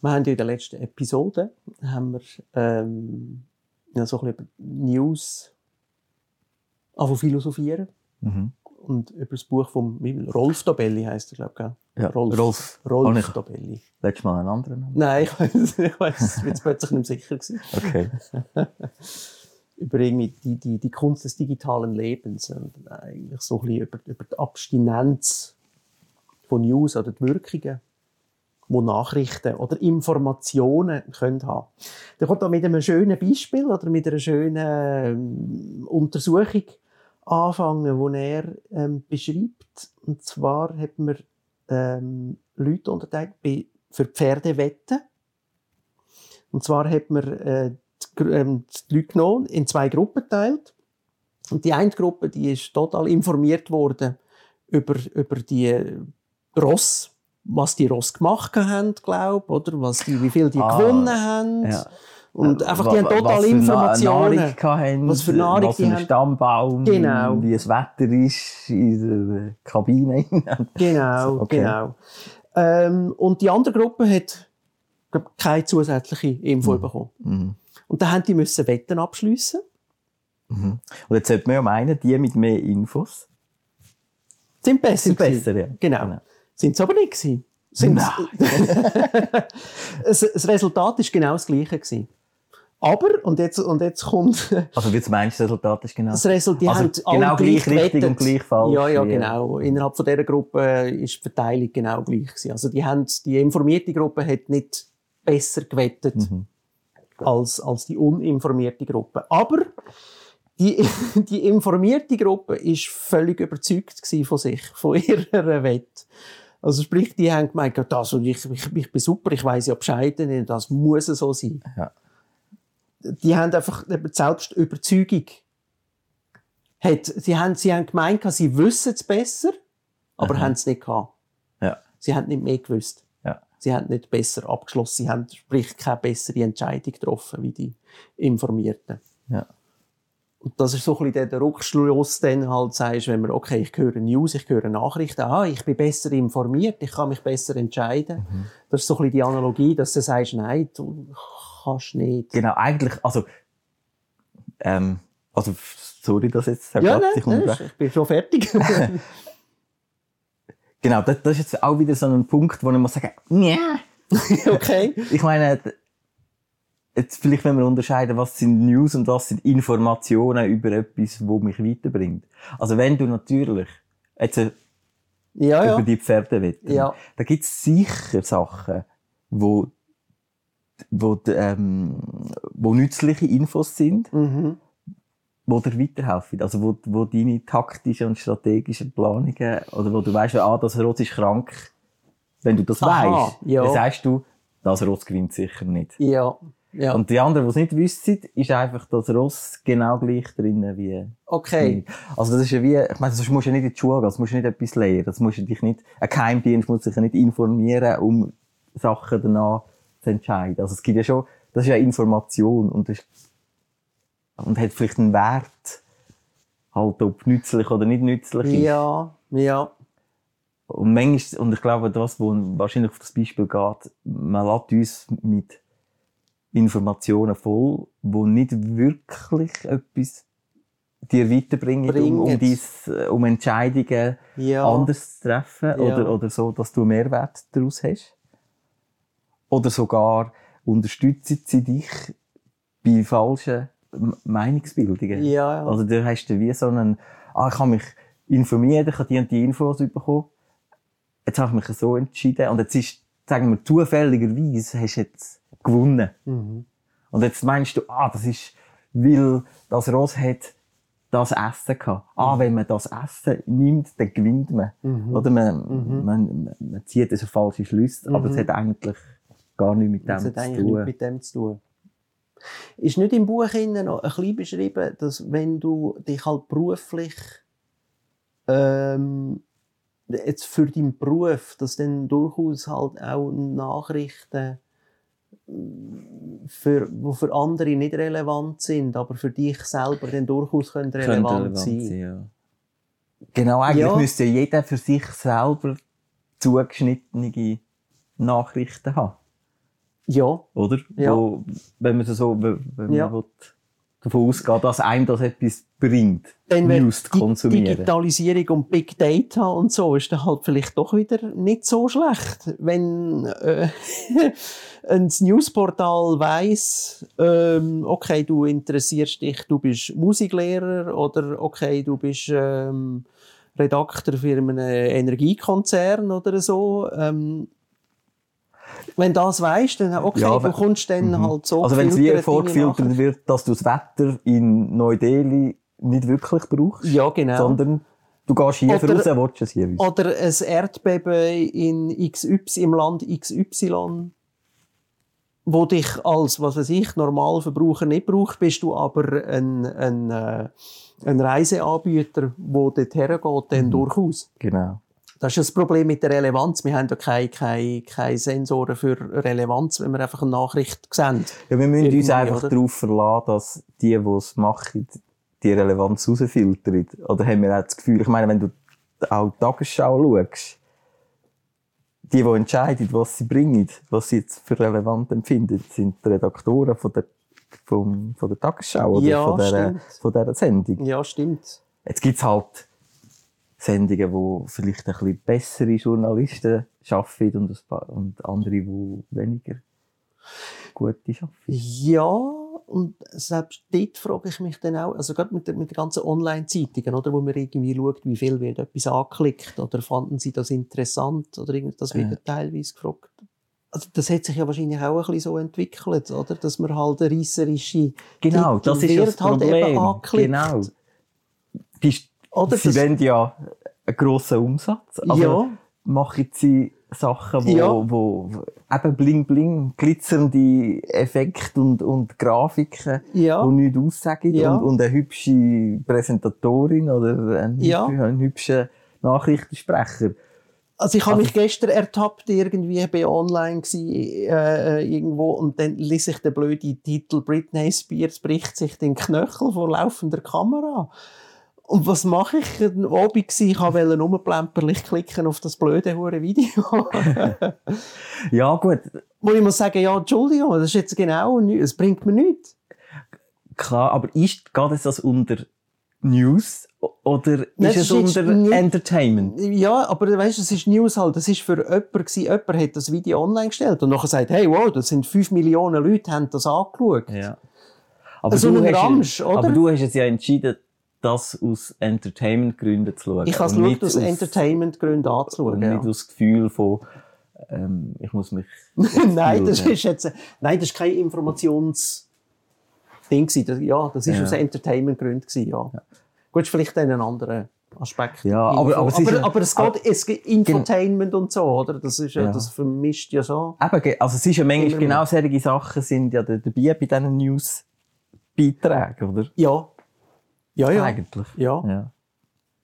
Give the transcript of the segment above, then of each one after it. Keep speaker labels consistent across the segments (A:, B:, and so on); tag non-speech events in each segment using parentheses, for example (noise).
A: Wir haben in der letzten Episode haben wir, ähm, ja, so ein bisschen über News anfangen philosophieren.
B: Mhm.
A: Und über das Buch von Rolf Dobelli heisst er, glaube ich.
B: Ja,
A: Rolf.
B: Rolf.
A: Rolf
B: nicht.
A: Dobelli.
B: Letztes Mal einen anderen Namen.
A: Nein, ich weiß, (laughs) ich weiß, jetzt plötzlich nicht mehr sicher gewesen.
B: Okay. (laughs)
A: Über irgendwie die, die, die Kunst des digitalen Lebens und eigentlich so ein bisschen über, über die Abstinenz von News oder die Wirkungen, die Nachrichten oder Informationen können haben. Der kommt da mit einem schönen Beispiel oder mit einer schönen ähm, Untersuchung anfangen, wo er ähm, beschreibt. Und zwar hat man ähm, Leute unterteilt für Pferdewetten. Und zwar hat man äh, die, ähm, die Leute genommen, in zwei Gruppen geteilt. Und die eine Gruppe, die ist total informiert worden über, über die Ross, was die Ross gemacht haben, glaube oder was die, wie viel die
B: Ah,
A: gewonnen haben.
B: Ja.
A: Und einfach, die haben total
B: was
A: Informationen.
B: Nahrung haben,
A: Was für Nahrung
B: was für
A: die
B: ein
A: haben.
B: Stammbaum,
A: Genau.
B: wie das Wetter ist in der Kabine. (laughs)
A: Genau,
B: Okay.
A: genau. Ähm, und die andere Gruppe hat glaub, keine zusätzliche Info
B: Mhm.
A: bekommen.
B: Mhm.
A: Und dann haben die müssen Wetten abschliessen.
B: Mhm. Und jetzt sollte man ja meinen, die mit mehr Infos
A: Sind besser.
B: sind besser. Ja.
A: Genau. Sind es aber nicht gewesen. Sind das, (laughs) das Resultat ist genau das gleiche gewesen. Aber, und jetzt, und jetzt kommt
B: Also wie du meinst, das Resultat ist genau.
A: das Resultat, die
B: Also
A: haben
B: genau gleich richtig
A: gewettet.
B: und gleich falsch,
A: Ja, ja, genau. Innerhalb von dieser Gruppe ist die Verteilung genau gleich gewesen. Also die haben, die informierte Gruppe hat nicht besser gewettet
B: Mhm.
A: als, als die uninformierte Gruppe. Aber die, (laughs) die informierte Gruppe ist völlig überzeugt von sich, von ihrer Wette. Also sprich, die haben gemeint, das, und ich, ich, ich bin super, ich weiß ja Bescheid, das muss so sein.
B: Ja.
A: Die haben einfach eben die Selbstüberzeugung. Hat, sie, haben, sie haben gemeint, sie wissen es besser, aber
B: Aha.
A: haben es nicht gehabt.
B: Ja.
A: Sie haben nicht mehr gewusst.
B: Ja.
A: Sie haben nicht besser abgeschlossen. Sie haben, sprich, keine bessere Entscheidung getroffen, wie die Informierten.
B: Ja.
A: Und das ist so ein bisschen der- Rückschluss, dann halt sagst, wenn man, okay, ich höre News, ich höre Nachrichten, ah, ich bin besser informiert, ich kann mich besser entscheiden.
B: Mhm.
A: Das ist so ein bisschen die Analogie, dass du sagst, nein, du kannst nicht.
B: Genau, eigentlich, also, ähm, also, sorry, dass jetzt, Herr
A: Ja, nein,
B: ich
A: nein, ich bin schon fertig. (laughs)
B: Genau, das, das ist jetzt auch wieder so ein Punkt, wo muss sagen, (laughs) ja.
A: okay.
B: Ich meine, jetzt vielleicht, wenn wir unterscheiden, was sind News und was sind Informationen über etwas, wo mich weiterbringt. Also wenn du natürlich jetzt äh,
A: Ja,
B: über
A: ja.
B: die Pferde wetten,
A: Ja.
B: da gibt es sicher Sachen, wo, wo, ähm, wo nützliche Infos sind,
A: Mhm.
B: wo dir weiterhelfen. Also wo, wo deine taktischen und strategischen Planungen, oder wo du weißt, ah, das Ross ist krank, wenn du das
A: Aha,
B: weißt,
A: ja.
B: dann sagst du, das Ross gewinnt sicher nicht.
A: Ja. Ja.
B: Und die anderen, die es nicht wissen, ist einfach das Ross genau gleich drinnen wie.
A: okay.
B: Also das ist ja wie, ich meine, sonst musst du ja nicht in die Schule gehen, das musst du nicht etwas lernen, das musst du dich nicht, ein Geheimdienst muss sich ja nicht informieren, um Sachen danach zu entscheiden. Also es gibt ja schon, das ist ja Information und das ist, und hat vielleicht einen Wert, halt ob nützlich oder nicht nützlich ist.
A: Ja. Ja.
B: Und manchmal, und ich glaube, das, wo wahrscheinlich auf das Beispiel geht, man lässt uns mit Informationen voll, die nicht wirklich etwas dir weiterbringen, um, um, dies, äh, um Entscheidungen
A: Ja.
B: anders zu treffen
A: Ja.
B: oder, oder so, dass du Mehrwert daraus hast. Oder sogar unterstützen sie dich bei falschen Meinungsbildungen.
A: Ja, ja.
B: Also du hast du wie so einen, ah, ich habe mich informiert, ich habe die und die Infos bekommen. Jetzt habe ich mich so entschieden und jetzt ist, sagen wir, zufälligerweise hast du jetzt gewonnen.
A: Mhm.
B: Und jetzt meinst du, ah, das ist, weil das Ross hat das Essen gehabt. Ah, wenn man das Essen nimmt, dann gewinnt man.
A: Mhm.
B: Oder man, man, man zieht also falsche Schlüsse, aber es hat eigentlich gar nichts mit dem
A: hat
B: zu
A: eigentlich nichts
B: tun.
A: mit dem zu tun. Ist nicht im Buch innen noch ein bisschen beschrieben, dass wenn du dich halt beruflich ähm, jetzt für deinen Beruf, dass dann durchaus halt auch Nachrichten für, wo für andere nicht relevant sind, aber für dich selber dann durchaus können relevant, sein.
B: ja. Genau, eigentlich
A: Ja.
B: müsste jeder für sich selber zugeschnittene Nachrichten haben.
A: Ja,
B: oder?
A: Ja.
B: Wo, wenn man so, wenn wenn
A: Ja.
B: man will, davon ausgeht, dass einem das etwas bringt, News zu
A: die
B: konsumieren.
A: Digitalisierung und Big Data und so ist dann halt vielleicht doch wieder nicht so schlecht, wenn äh, (laughs) ein Newsportal weiss, ähm, okay, du interessierst dich, du bist Musiklehrer oder okay, du bist ähm, Redakteur für einen Energiekonzern oder so. Ähm, wenn das weißt, dann okay,
B: Ja,
A: du
B: wenn-
A: kommst dann
B: Mhm.
A: halt so
B: also wenn es wie vorgefiltert wird, dass du das Wetter in Neu-Delhi nicht wirklich brauchst.
A: Ja, genau.
B: sondern du gehst hier
A: Oder-
B: raus, willst es hier wissen.
A: Oder ein Erdbeben in XY, im Land XY, wo dich als, was weiß ich, Normalverbraucher nicht braucht, bist du aber ein, ein, äh, ein Reiseanbieter, der dort hergeht, dann durchaus.
B: Genau.
A: Das ist das Problem mit der Relevanz. Wir haben ja keine, keine, keine Sensoren für Relevanz, wenn wir einfach eine Nachricht sehen.
B: Ja, wir müssen uns einfach
A: oder?
B: darauf verlassen, dass die, die es machen, die Relevanz rausfiltern. Oder haben wir auch das Gefühl, ich meine, wenn du auch die Tagesschau schaust, die, die entscheiden, was sie bringen, was sie jetzt für relevant empfinden, sind die Redaktoren von der, vom, von der Tagesschau oder
A: Ja,
B: von, der,
A: stimmt.
B: von dieser Sendung.
A: Ja, stimmt.
B: Jetzt gibt's halt Sendungen, wo vielleicht ein bisschen bessere Journalisten arbeiten und, paar, und andere, die weniger gute arbeiten.
A: Ja, und selbst dort frage ich mich dann auch, also gerade mit, der- mit den ganzen Online-Zeitungen, oder, wo man irgendwie schaut, wie viel wird etwas angeklickt, oder fanden sie das interessant, oder irgend, das wird
B: Ja.
A: teilweise gefragt. Also das hat sich ja wahrscheinlich auch ein bisschen so entwickelt, oder, dass man halt eine reisserische
B: Genau,
A: Titel
B: das ist
A: wird
B: das
A: halt eben
B: Problem.
A: angeklickt.
B: genau. Die,
A: Oder
B: sie
A: das-
B: wollen ja einen grossen Umsatz. Also
A: Ja.
B: machen sie Sachen, wo,
A: Ja.
B: wo, eben bling bling, glitzernde Effekte und, und Grafiken,
A: Ja.
B: die nichts aussagen
A: Ja.
B: und, und eine hübsche Präsentatorin oder ein,
A: Ja.
B: ein hübscher Nachrichtensprecher.
A: Also ich habe mich gestern ertappt, irgendwie bei online gsi, äh, äh, irgendwo und dann ließ ich den blöden Titel Britney Spears bricht sich den Knöchel vor laufender Kamera. Und was mache ich? Ein Abend gsi, ich wollte rumplemperlich klicken auf das blöde hure Video. (laughs)
B: Ja, gut,
A: Wo ich muss sagen, ja, Entschuldigung, das ist jetzt genau, nichts, es bringt mir nichts.
B: klar, aber ist, geht es das unter News oder
A: Nein,
B: ist
A: es
B: es
A: ist
B: unter
A: nicht-
B: Entertainment?
A: Ja, aber weißt, du, es ist News halt, das ist für jemanden gewesen, jemand hat das Video online gestellt und nachher sagt, hey, wow, das sind 5 Millionen Leute, haben das angeschaut.
B: Ja. Aber,
A: So
B: du
A: ein
B: hast,
A: Ramsch, oder?
B: aber du hast jetzt ja entschieden, das aus Entertainment-Gründen zu schauen.
A: Ich habe es
B: und
A: geschaut,
B: nicht
A: aus Entertainment-Gründen
B: Und
A: anzuschauen. Ja.
B: nicht aus Gefühl von, ähm, ich muss mich... (laughs)
A: nein, das ist jetzt, nein, das ist kein Informations, Ding gewesen. Ja, das ist
B: Ja.
A: aus Entertainment-Gründen gewesen, ja. Gut, ist vielleicht dann ein anderer Aspekt.
B: Ja, aber- aber es
A: aber,
B: ja-
A: aber es geht, es geht Infotainment und so, oder? Das ist ja,
B: Ja.
A: das vermischt ja so.
B: Eben, also es ist ja manchmal genau solche Sachen sind ja da- dabei bei diesen News-Beiträgen, oder?
A: Ja. Ja, ja.
B: Eigentlich.
A: Ja.
B: ja.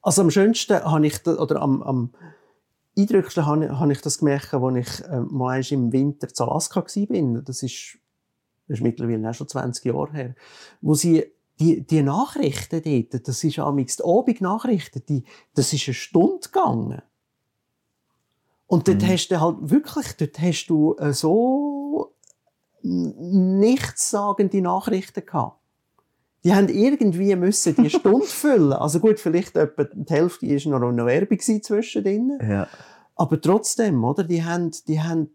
A: Also am schönsten habe ich, da- oder am, am eindrücklichsten habe, ich- habe ich das gemerkt, als ich ähm, mal einmal im Winter zu Alaska war. Das ist, das ist mittlerweile auch schon 20 Jahre her. Wo sie die, die Nachrichten dort, das ist amigs die Abendnachrichten, die, das ist eine Stunde gegangen. Und dort hast du halt wirklich, dort hast du äh, so nichtssagende Nachrichten gehabt. Die haben irgendwie müssen die (laughs) Stunde füllen. Also gut, vielleicht etwa die Hälfte ist noch eine Werbung zwischendrin.
B: ja.
A: Aber trotzdem, oder? Die haben, die haben,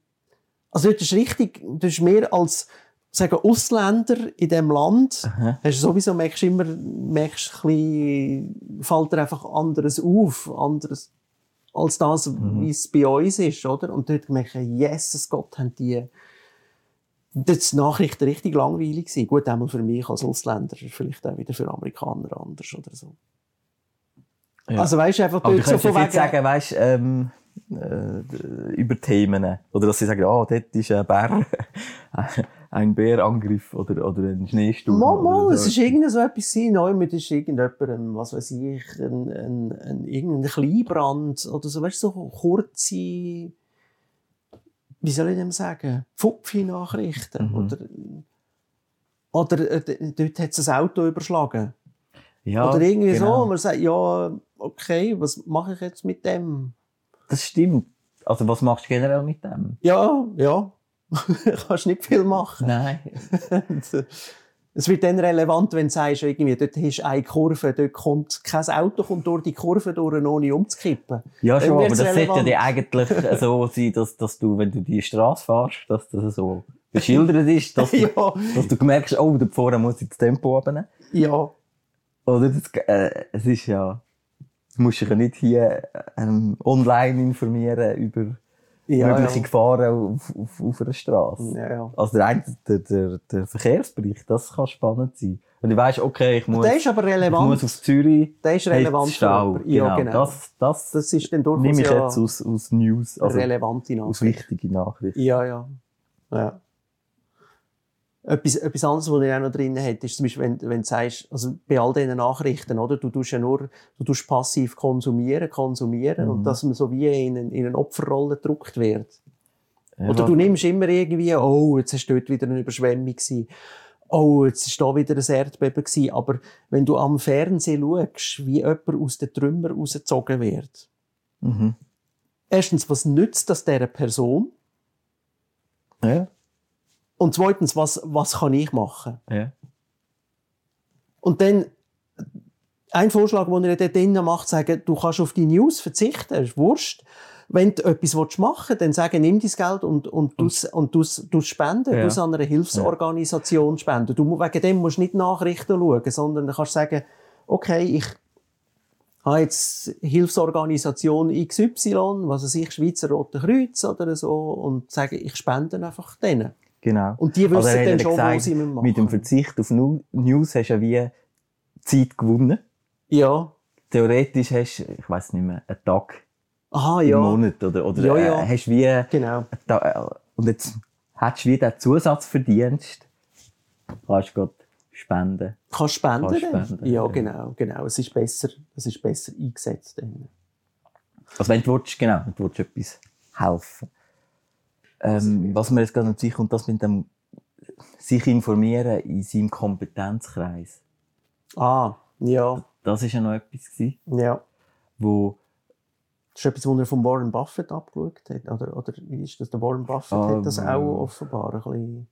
A: also das ist richtig, das ist mehr als, sagen, Ausländer in dem Land.
B: Aha.
A: Hast du sowieso, merkst du immer, merkst ein bisschen, fällt dir einfach anderes auf, anderes, als das, wie es bei uns ist, oder? Und dort merke ich, Jesus Gott, haben die, die Nachrichten richtig langweilig gewesen. Gut, einmal für mich als Ausländer, vielleicht auch wieder für Amerikaner anders oder so.
B: Ja.
A: Also weißt du, einfach
B: Aber du
A: so von wegen,
B: sagen, weißt, ähm, äh, über Themen. Oder dass sie sagen, ah, dort ist ein Bär, (laughs) ein Bärangriff oder, oder ein Schneesturm.
A: Mal, mal, es ist irgend so etwas gewesen. Neu mit ist irgendjemand, ein, was weiß ich, ein, ein, ein, irgendein Kleinbrand oder so, weißt du, so kurze, wie soll ich dem sagen, Pfupfi-Nachrichten.
B: Mhm.
A: Oder, oder äh, dort hat es ein Auto überschlagen.
B: Ja,
A: oder irgendwie so,
B: genau.
A: und man sagt, ja, okay, was mache ich jetzt mit dem?
B: Das stimmt. Also was machst du generell mit dem?
A: Ja, ja. (laughs) kannst nicht viel machen.
B: Nein. (laughs)
A: Es wird dann relevant, wenn du sagst, irgendwie, dort hast du eine Kurve, dort kommt kein Auto kommt durch die Kurve durch, ohne umzukippen.
B: Ja, schon, aber das sollte ja
A: relevant.
B: eigentlich (laughs) so sein, dass, dass du, wenn du die Straße fährst, dass das so beschildert ist, dass (laughs) du,
A: Ja.
B: dass du merkst, oh, da vorne muss ich das Tempo haben.
A: Ja,
B: Oder das, äh, es ist ja, du musst dich ja nicht hier ähm, online informieren über
A: ja,
B: mögliche
A: ja.
B: Gefahren auf, auf, auf einer Straße.
A: ja, ja.
B: Also der, der, der, der Verkehrsbericht, das kann spannend sein. Und ich weiss, okay, ich muss,
A: Der ist aber
B: ich
A: relevant.
B: muss auf Zürich,
A: Der ist relevant
B: Stau.
A: Ja,
B: genau.
A: genau.
B: Das, das,
A: Das ist dann durchaus
B: nehme ich jetzt aus, aus News, also
A: relevante
B: aus
A: Nachricht.
B: wichtigen Nachrichten.
A: Ja, ja. ja. Etwas, etwas anderes, was ich auch noch drin hat, ist zum Beispiel, wenn, wenn du sagst, also bei all diesen Nachrichten, oder? Du tust ja nur, du tust passiv konsumieren, konsumieren,
B: Mhm.
A: und dass man so wie in, eine- in eine Opferrolle gedrückt wird.
B: Ja,
A: Oder du nimmst immer irgendwie, oh, jetzt ist dort wieder eine Überschwemmung gewesen. Oh, jetzt ist da wieder ein Erdbeben gewesen. Aber wenn du am Fernsehen schaust, wie jemand aus den Trümmern rausgezogen wird,
B: Mhm.
A: erstens, was nützt das dieser Person?
B: Ja,
A: Und zweitens, was, was kann ich machen?
B: ja.
A: Und dann, ein Vorschlag, den er dort drinnen macht, sagen, du kannst auf die News verzichten, das ist wurscht. Wenn du etwas machen willst, dann sagen, nimm dein Geld und, und, du's, und du's, du's spenden,
B: Ja.
A: du an einer Hilfsorganisation spenden. Du, wegen dem musst du nicht Nachrichten schauen, sondern du kannst sagen, okay, ich habe jetzt Hilfsorganisation XY, was weiß ich, Schweizer Rote Kreuz oder so, und sagen, ich spende einfach denen.
B: Genau.
A: Und die wissen
B: er hat
A: dann schon,
B: gesagt,
A: was sie machen
B: Mit dem Verzicht auf News hast du ja wie Zeit gewonnen.
A: Ja.
B: Theoretisch hast du, ich weiß nicht mehr, einen Tag
A: Aha,
B: im
A: ja.
B: Monat oder, oder
A: Ja, ja.
B: Äh, hast wie,
A: Genau.
B: da, äh, und jetzt hättest du wie den Zusatzverdienst, kannst du grad spenden.
A: Kannst spenden?
B: Kannst spenden,
A: ja,
B: ja.
A: genau, genau. Es ist besser, es ist besser eingesetzt. Dann.
B: Also wenn du willst, genau, wenn du willst etwas helfen. Ähm, was mir jetzt gerade noch kommt, das mit dem sich informieren in seinem Kompetenzkreis.
A: Ah, ja,
B: Das ist ja noch etwas gewesen,
A: ja.
B: wo
A: Das ist etwas, was er von Warren Buffett abgeschaut hat. Oder, oder wie ist das? Der Warren Buffett
B: Ah,
A: hat das
B: ähm.
A: auch offenbar ein bisschen.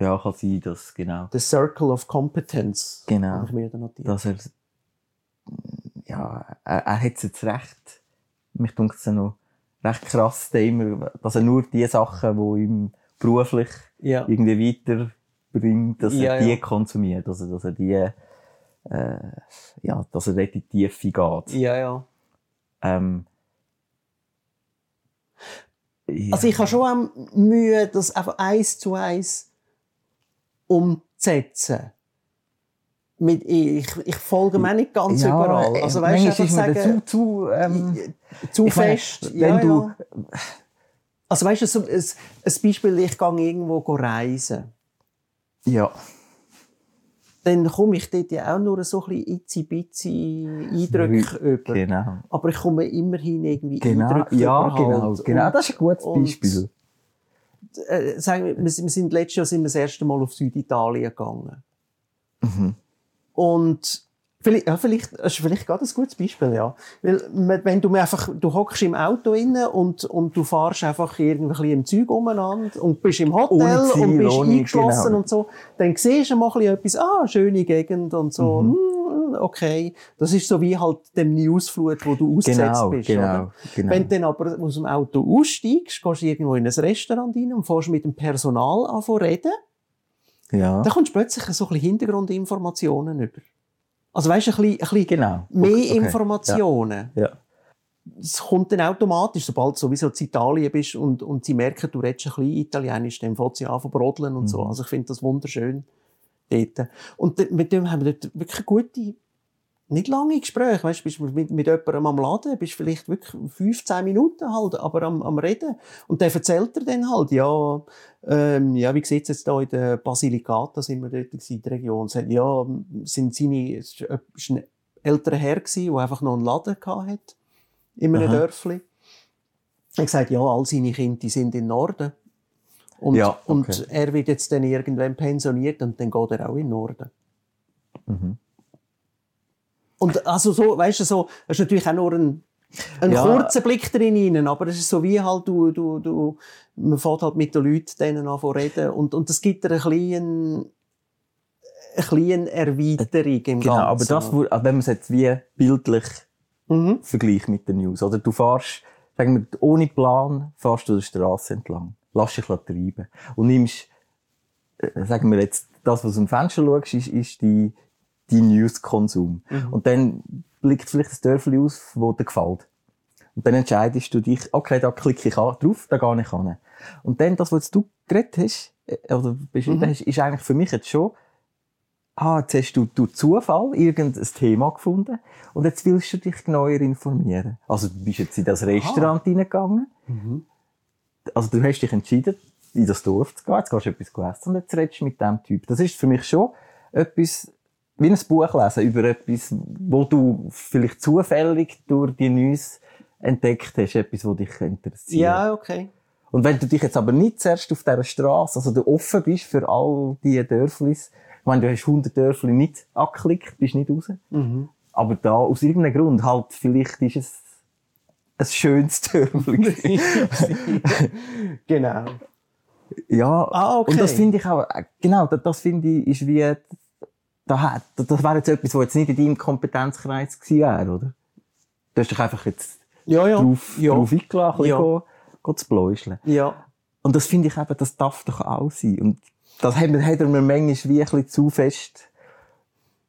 B: ja kann sein, dass genau,
A: The Circle of Competence.
B: Genau.
A: Habe ich mir da notiert.
B: dass er ja, er, er hat es jetzt recht, mich denkt es noch recht krass, immer, dass er nur die Sachen, die ihm beruflich
A: ja.
B: irgendwie weiterbringt, dass
A: Ja,
B: er die
A: ja.
B: konsumiert, also dass er die, äh, ja, dass er dort in die Tiefe geht.
A: ja, ja.
B: Ähm.
A: Also ich habe schon auch Mühe, das einfach eins zu eins umzusetzen. Mit, ich, ich folge mir nicht ganz überall. Also
B: äh,
A: weißt du,
B: manchmal ist
A: sagen,
B: dazu zu, ähm,
A: zu
B: ich meine,
A: fest.
B: wenn
A: ja,
B: du-
A: ja. Also weißt du, ein, ein Beispiel, ich gehe irgendwo reisen.
B: ja,
A: Dann komme ich dort ja auch nur so ein bisschen itzi-bitzi Eindrücke über.
B: genau.
A: Aber ich komme immerhin irgendwie
B: Genau,
A: Eindrücke
B: ja,
A: über
B: genau,
A: halt.
B: genau.
A: Und,
B: Das ist ein gutes
A: und-
B: Beispiel.
A: äh, sagen wir, wir sind letztes Jahr sind wir das erste Mal auf Süditalien gegangen.
B: Mhm.
A: Und vielleicht, ja, vielleicht, das ist vielleicht gerade ein gutes Beispiel, ja. Weil, wenn du einfach, du hockst im Auto inne und, und du fahrst einfach irgendwie ein bisschen im Zeug umeinander und bist im Hotel
B: Ziel,
A: und bist eingeschlossen
B: genau.
A: und so, dann siehst du mal ein bisschen etwas, ah, schöne Gegend und so,
B: Mhm.
A: hm, okay. Das ist so wie halt dem Newsflut, wo du ausgesetzt
B: Genau,
A: bist.
B: genau,
A: Oder?
B: genau.
A: Wenn du dann aber aus dem Auto aussteigst, gehst du irgendwo in ein Restaurant rein und fährst mit dem Personal an reden,
B: Ja,
A: dann kommst du plötzlich so ein bisschen Hintergrundinformationen über. Also weißt du, ein bisschen, ein bisschen
B: genau.
A: mehr
B: Okay.
A: Informationen.
B: Ja.
A: Es kommt dann automatisch, sobald du sowieso in Italien bist und, und sie merken, du redest ein bisschen Italienisch, dann fängt sie an zu brodeln und so.
B: Mhm.
A: Also ich finde das wunderschön dort. Und mit dem haben wir dort wirklich gute, nicht lange Gespräche. Weißt du, bist mit, mit jemandem am Laden, bist vielleicht wirklich 15 Minuten halt, aber am, am Reden. Und der erzählt dir dann halt, ja, ähm, ja, wie sieht's jetzt da in der Basilicata, sind wir dort gewesen, in der Region. Sagt, ja, sind seine, es ist ein älterer Herr gewesen, der einfach noch einen Laden gehabt hat. In einem
B: Aha.
A: Dörfli. Er gesagt, ja, all seine Kinder, sind im Norden. Und,
B: Ja, okay.
A: und er wird jetzt dann irgendwann pensioniert und dann geht er auch in den Norden.
B: Mhm.
A: Und also so, weißt du, so, das ist natürlich auch nur ein Ein
B: Ja.
A: kurzer Blick drin rein, aber es ist so wie halt, du, du, du, man fährt halt mit den Leuten denen an reden und, und es gibt dir ein bisschen, eine kleine Erweiterung im
B: Genau, aber
A: Ganzen.
B: das, wo- wenn man es jetzt wie bildlich
A: Mhm.
B: vergleicht mit den News, oder? Du fährst, sagen wir, ohne Plan, fährst du der Straße entlang. Lass dich treiben. Und nimmst, äh, sagen wir jetzt, das, was du im Fenster schaust, ist, ist die, die News-Konsum. Und dann blickt vielleicht ein Dörfli aus, wo dir gefällt. Und dann entscheidest du dich, okay, da klicke ich an- drauf, da gehe ich an. Und dann, das, was du geredet hast, äh, oder beschrieben hast, ist eigentlich für mich jetzt schon, ah, jetzt hast du durch Zufall irgendein Thema gefunden und jetzt willst du dich genauer informieren. Also du bist jetzt in das Restaurant reingegangen, also du hast dich entschieden, in das Dorf zu gehen, jetzt gehst du etwas essen und jetzt redest du mit dem Typ. Das ist für mich schon etwas, wie ein Buch lesen über etwas, wo du vielleicht zufällig durch die News entdeckt hast, etwas, das dich interessiert.
A: Ja, okay.
B: Und wenn du dich jetzt aber nicht zuerst auf dieser Straße, also du offen bist für all diese Dörflis, ich meine, du hast 100 Dörfli nicht angeklickt, bist nicht raus.
A: Mhm.
B: Aber da, aus irgendeinem Grund, halt, vielleicht ist es ein schönes Dörfli. (laughs)
A: genau.
B: ja.
A: Ah, okay.
B: Und das finde ich auch, äh, genau, das finde ich, ist wie, da, hat- das wäre jetzt etwas, was jetzt nicht in deinem Kompetenzkreis gewesen wäre, oder? Du hast dich einfach jetzt
A: Ja, ja.
B: drauf,
A: ja.
B: drauf eingeladen,
A: Ja.
B: go, go zu bläuscheln.
A: Ja.
B: Und das finde ich eben, das darf doch auch sein. Und das hat, hat er mir manchmal wie ein bisschen zu fest,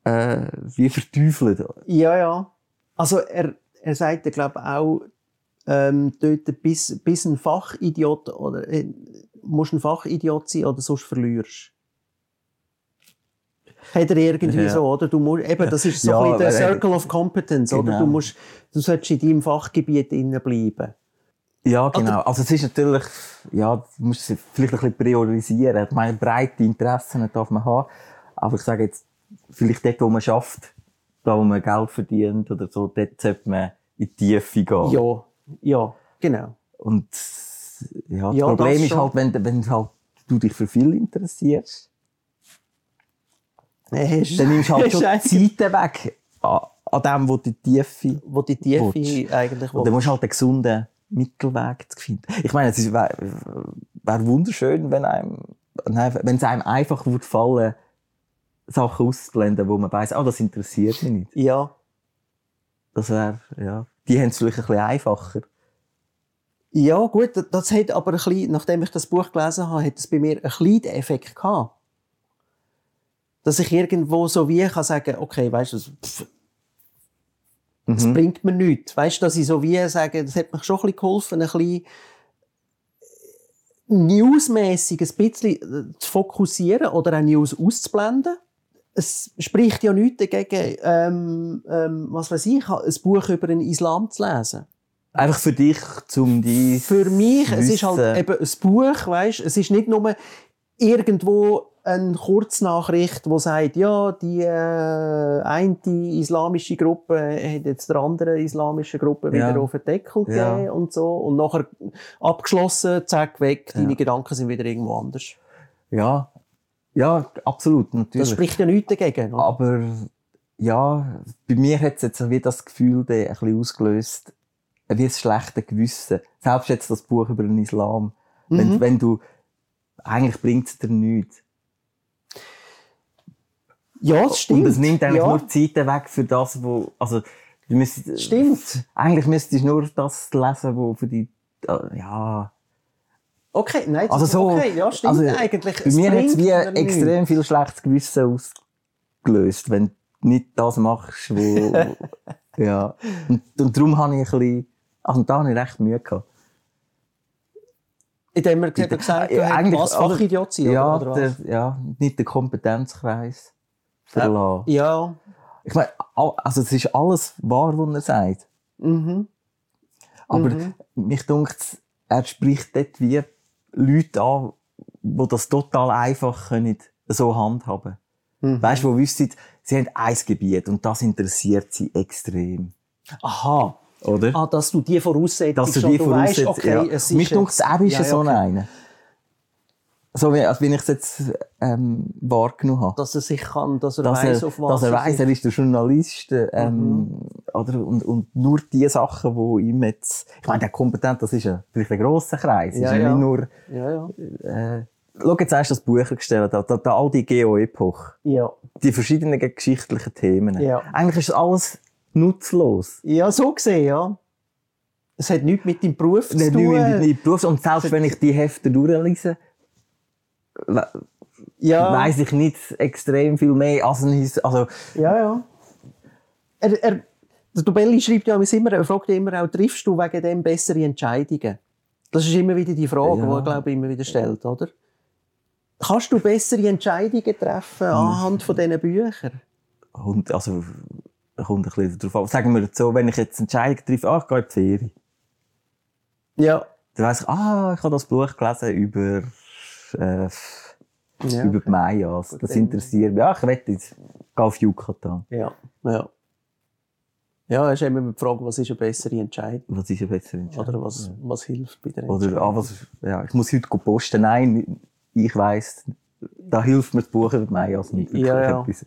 B: äh, wie verteufelt.
A: Ja, ja. Also er, er sagt ja, glaube ich, auch, ähm, dort bis, bis ein Fachidiot oder äh, musst ein Fachidiot sein oder sonst verlierst. Hat er irgendwie
B: Ja.
A: so, oder? Du musst, eben, das ist so
B: Ja,
A: ein bisschen der
B: er-
A: Circle of Competence, oder?
B: Genau.
A: Du musst, du solltest in deinem Fachgebiet innen bleiben.
B: Ja, genau. Also es ist natürlich, ja, du musst es vielleicht ein bisschen priorisieren. Ich meine, breite Interessen darf man haben. Aber ich sage jetzt, vielleicht dort, wo man schafft, da, wo man Geld verdient oder so, dort sollte man in die Tiefe gehen.
A: Ja, ja, genau.
B: Und ja, das
A: Ja, das
B: Problem ist
A: schon.
B: halt, wenn, wenn halt du dich für viel interessierst,
A: Äh,
B: dann nimmst du halt (laughs) schon
A: eigentlich-
B: Zeiten weg an, an dem, wo die Tiefe
A: wo die Tiefe
B: Willst.
A: eigentlich
B: Und dann musst du halt einen gesunden Mittelweg finden. Ich meine, es wäre wär wunderschön, wenn einem, nein, wenn es einem einfach würde fallen, Sachen auszublenden, wo man weiss, ah, das interessiert mich nicht.
A: Ja,
B: Das wäre, ja. Die haben es vielleicht ein bisschen einfacher.
A: Ja, gut, das- das hat aber ein bisschen, nachdem ich das Buch gelesen habe, hat es bei mir einen kleinen Effekt gehabt. Dass ich irgendwo so wie kann sagen, okay, weißt du, das, pff, das
B: Mhm.
A: bringt mir nichts. Weißt du, dass ich so wie sage, das hat mir schon ein bisschen geholfen, ein bisschen newsmäßig ein bisschen äh, zu fokussieren oder auch News auszublenden. Es spricht ja nichts dagegen, ähm, ähm, was weiß ich, ein Buch über den Islam zu lesen.
B: Einfach für dich, um die
A: Für mich, es ist halt eben ein Buch, weißt, es ist nicht nur irgendwo eine Kurznachricht, wo sagt, ja, die äh, eine islamische Gruppe hat jetzt der andere islamische Gruppe wieder
B: Ja.
A: auf den Deckel
B: Ja.
A: gegeben und so und nachher abgeschlossen, zack, weg,
B: Ja.
A: deine Gedanken sind wieder irgendwo anders.
B: Ja, ja, absolut,
A: Das
B: natürlich.
A: spricht ja nichts dagegen. oder?
B: Aber ja, bei mir hat es jetzt wie das Gefühl ein bisschen ausgelöst, wie ein schlechtes Gewissen. Selbst jetzt das Buch über den Islam. Wenn,
A: Mhm.
B: wenn du, eigentlich bringt es dir nichts.
A: Ja, das stimmt.
B: Und es nimmt eigentlich
A: ja.
B: nur Zeiten weg für das, wo, also, du müsstest,
A: Stimmt.
B: Eigentlich müsstest du nur das lesen, wo für die, äh, ja,
A: Okay, nein, das
B: also so,
A: okay, ja, stimmt
B: also,
A: eigentlich.
B: Bei mir hat es wie extrem viel schlechtes Gewissen ausgelöst, wenn du nicht das machst, wo, (laughs) ja. Und, und darum habe ich ein bisschen, also da habe ich recht Mühe gehabt.
A: Indem wir eben gesagt
B: Ja,
A: haben,
B: eigentlich-
A: was Fachidiot sein,
B: ja,
A: oder, oder
B: der, ja, nicht der Kompetenzkreis verlassen.
A: Ja,
B: Ich meine, also es ist alles wahr, was er sagt.
A: mhm.
B: Aber
A: Mhm.
B: mich dunkt er spricht dort wie Leute an, die das total einfach können so handhaben.
A: Mhm.
B: Weißt du, die wissen, sie haben ein Gebiet und das interessiert sie extrem.
A: Aha.
B: Oder?
A: Ah, dass du die Voraussetzung
B: Dass du
A: schon,
B: die
A: weisst,
B: voraussetzt.
A: okay,
B: ja.
A: es ist
B: Mich
A: jetzt-
B: er ist
A: Ja,
B: so
A: okay.
B: einer. So wie, als wenn ich es jetzt ähm, wahrgenommen habe.
A: Dass er sich kann, dass er
B: dass
A: weiss,
B: er,
A: auf was
B: dass er weiss,
A: sich-
B: er ist der Journalist, äh, ähm, oder, und, und nur die Sachen, wo ihm jetzt, ich meine, der kompetent, das ist ja vielleicht ein grosser Kreis,
A: Ja,
B: ist ja, nicht nur,
A: Ja, ja.
B: äh, schau, jetzt du das Buch gestellt, da, da, da all die Geo-Epoch,
A: Ja.
B: die verschiedenen geschichtlichen Themen.
A: Ja.
B: Eigentlich ist alles nutzlos.
A: Ja, so gesehen, ja. Es hat nichts mit deinem Beruf zu tun.
B: mit meinem Beruf. Und selbst wenn ich die Hefte durchlese,
A: ja.
B: weiss ich nicht extrem viel mehr als ein, also,
A: Ja, ja. Er, er, der Dobelli schreibt ja immer, er fragt immer auch, triffst du wegen dem bessere Entscheidungen? Das ist immer wieder die Frage,
B: Ja.
A: die er, glaube ich, immer wieder stellt, oder? Kannst du bessere Entscheidungen treffen anhand von diesen Büchern?
B: Und, also, kommt ein bisschen darauf an. Sagen wir so, wenn ich jetzt Entscheidung treffe, ah, ich gehe in die Ferien.
A: Ja.
B: Dann weiss ich, ah, ich habe das Buch gelesen über, äh,
A: Ja,
B: über die Mayas. Das interessiert mich. Ja, ich wette jetzt, gehe auf Yucatan.
A: Ja, ja. Ja, es ist immer die Frage, was ist eine bessere Entscheidung?
B: Was ist eine bessere Entscheidung?
A: Oder was, was hilft bei der
B: Oder, ah, was, ja, ich muss heute posten. Nein, ich weiss, da hilft mir das Buch über die Mayas nicht wirklich
A: Ja, ja.
B: etwas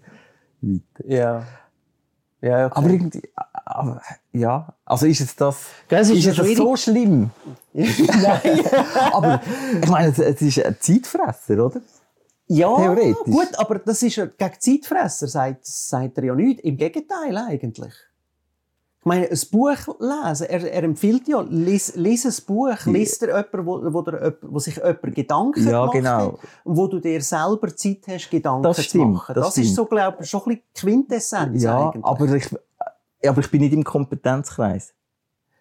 B: weiter.
A: Ja. Ja, okay.
B: Aber irgendwie, aber, ja, also ist jetzt das,
A: Gell, ist
B: ist das
A: schwierig.
B: so schlimm? (laughs)
A: Nein. (laughs)
B: aber, ich meine, es, es ist ein Zeitfresser, oder?
A: Ja,
B: Theoretisch.
A: gut, aber das ist ja gegen Zeitfresser, sagt, sagt er ja nicht. Im Gegenteil eigentlich. Meine, ein Buch lesen, er, er empfiehlt ja, lies, lies ein Buch, liest dir jemanden, wo, wo, wo sich jemand Gedanken
B: Ja,
A: gemacht
B: genau.
A: und wo du dir selber Zeit hast, Gedanken
B: Das
A: zu
B: stimmt,
A: machen.
B: das
A: Das, ist
B: stimmt.
A: so, glaube ich, schon ein bisschen Quintessenz
B: Ja,
A: eigentlich.
B: aber ich, ja, aber ich bin nicht im Kompetenzkreis.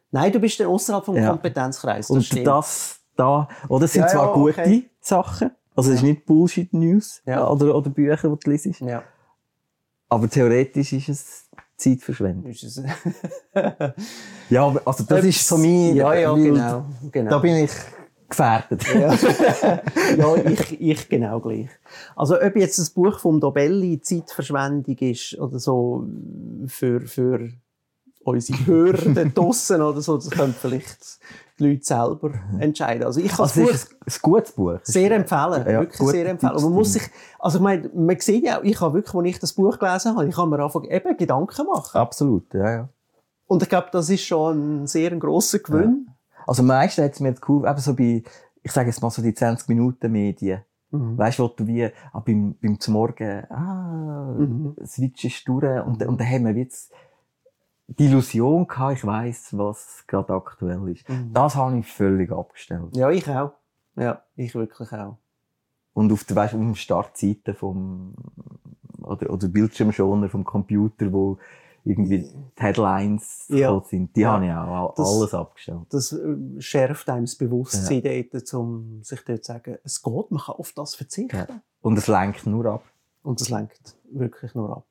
A: Nein, du bist dann außerhalb vom
B: Ja.
A: Kompetenzkreis. Das
B: Und
A: stimmt.
B: das da, oder es sind
A: Ja,
B: zwar gute
A: okay.
B: Sachen, also es ist nicht Bullshit-News oder, oder Bücher, die du liest, aber theoretisch ist es Zeitverschwendung. (laughs) Ja, aber also das ist so mein...
A: Ja, ja, genau. genau.
B: Da bin ich gefährdet.
A: Ja, (laughs) ja ich, ich genau gleich. Also, ob jetzt das Buch vom Dobelli Zeitverschwendung ist oder so für, für unsere Hörer da (laughs) draussen oder so, das können vielleicht die Leute selber entscheiden. Also, ich kann das
B: Also
A: Buch
B: es ist ein, ein gutes Buch.
A: sehr empfehlen.
B: Ja,
A: wirklich sehr empfehlen. Und man muss sich, also, ich meine, man sieht ja ich habe wirklich, als ich das Buch gelesen habe, ich habe mir einfach eben Gedanken machen.
B: Absolut, ja, ja.
A: Und ich glaube, das ist schon ein sehr grosser Gewinn.
B: Also am meisten hat es mir jetzt cool, eben so bei, ich sage jetzt mal so die 20 Minuten Medien.
A: Mhm.
B: Weißt du, wo du wie, ah, beim, beim Morgen, ah,
A: Mhm.
B: Switch ist durch, und, und dann haben wir jetzt die Illusion gehabt, ich weiss, was gerade aktuell ist.
A: Mhm.
B: Das habe ich völlig abgestellt.
A: Ja, ich auch. Ja, ich wirklich auch.
B: Und auf der, weißt, auf der Startseite vom, oder, oder Bildschirmschoner vom Computer, wo irgendwie die Headlines
A: Ja.
B: sind, die
A: Ja.
B: habe ich auch
A: Das-
B: alles abgestellt.
A: das äh, schärft einem das Bewusstsein dort, um sich dort zu sagen, es geht, man kann auf das verzichten.
B: Ja. Und es lenkt nur ab.
A: Und das lenkt wirklich nur ab.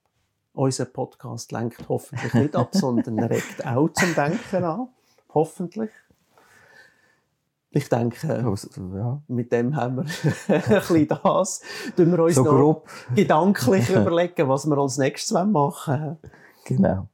A: Unser Podcast lenkt hoffentlich nicht ab, sondern regt auch zum Denken an. Hoffentlich. Ich denke,
B: ja.
A: mit dem haben wir (laughs) ein bisschen das. Tun wir uns
B: So
A: noch
B: grob.
A: gedanklich (laughs) überlegen, was wir als nächstes machen wollen.
B: Genau.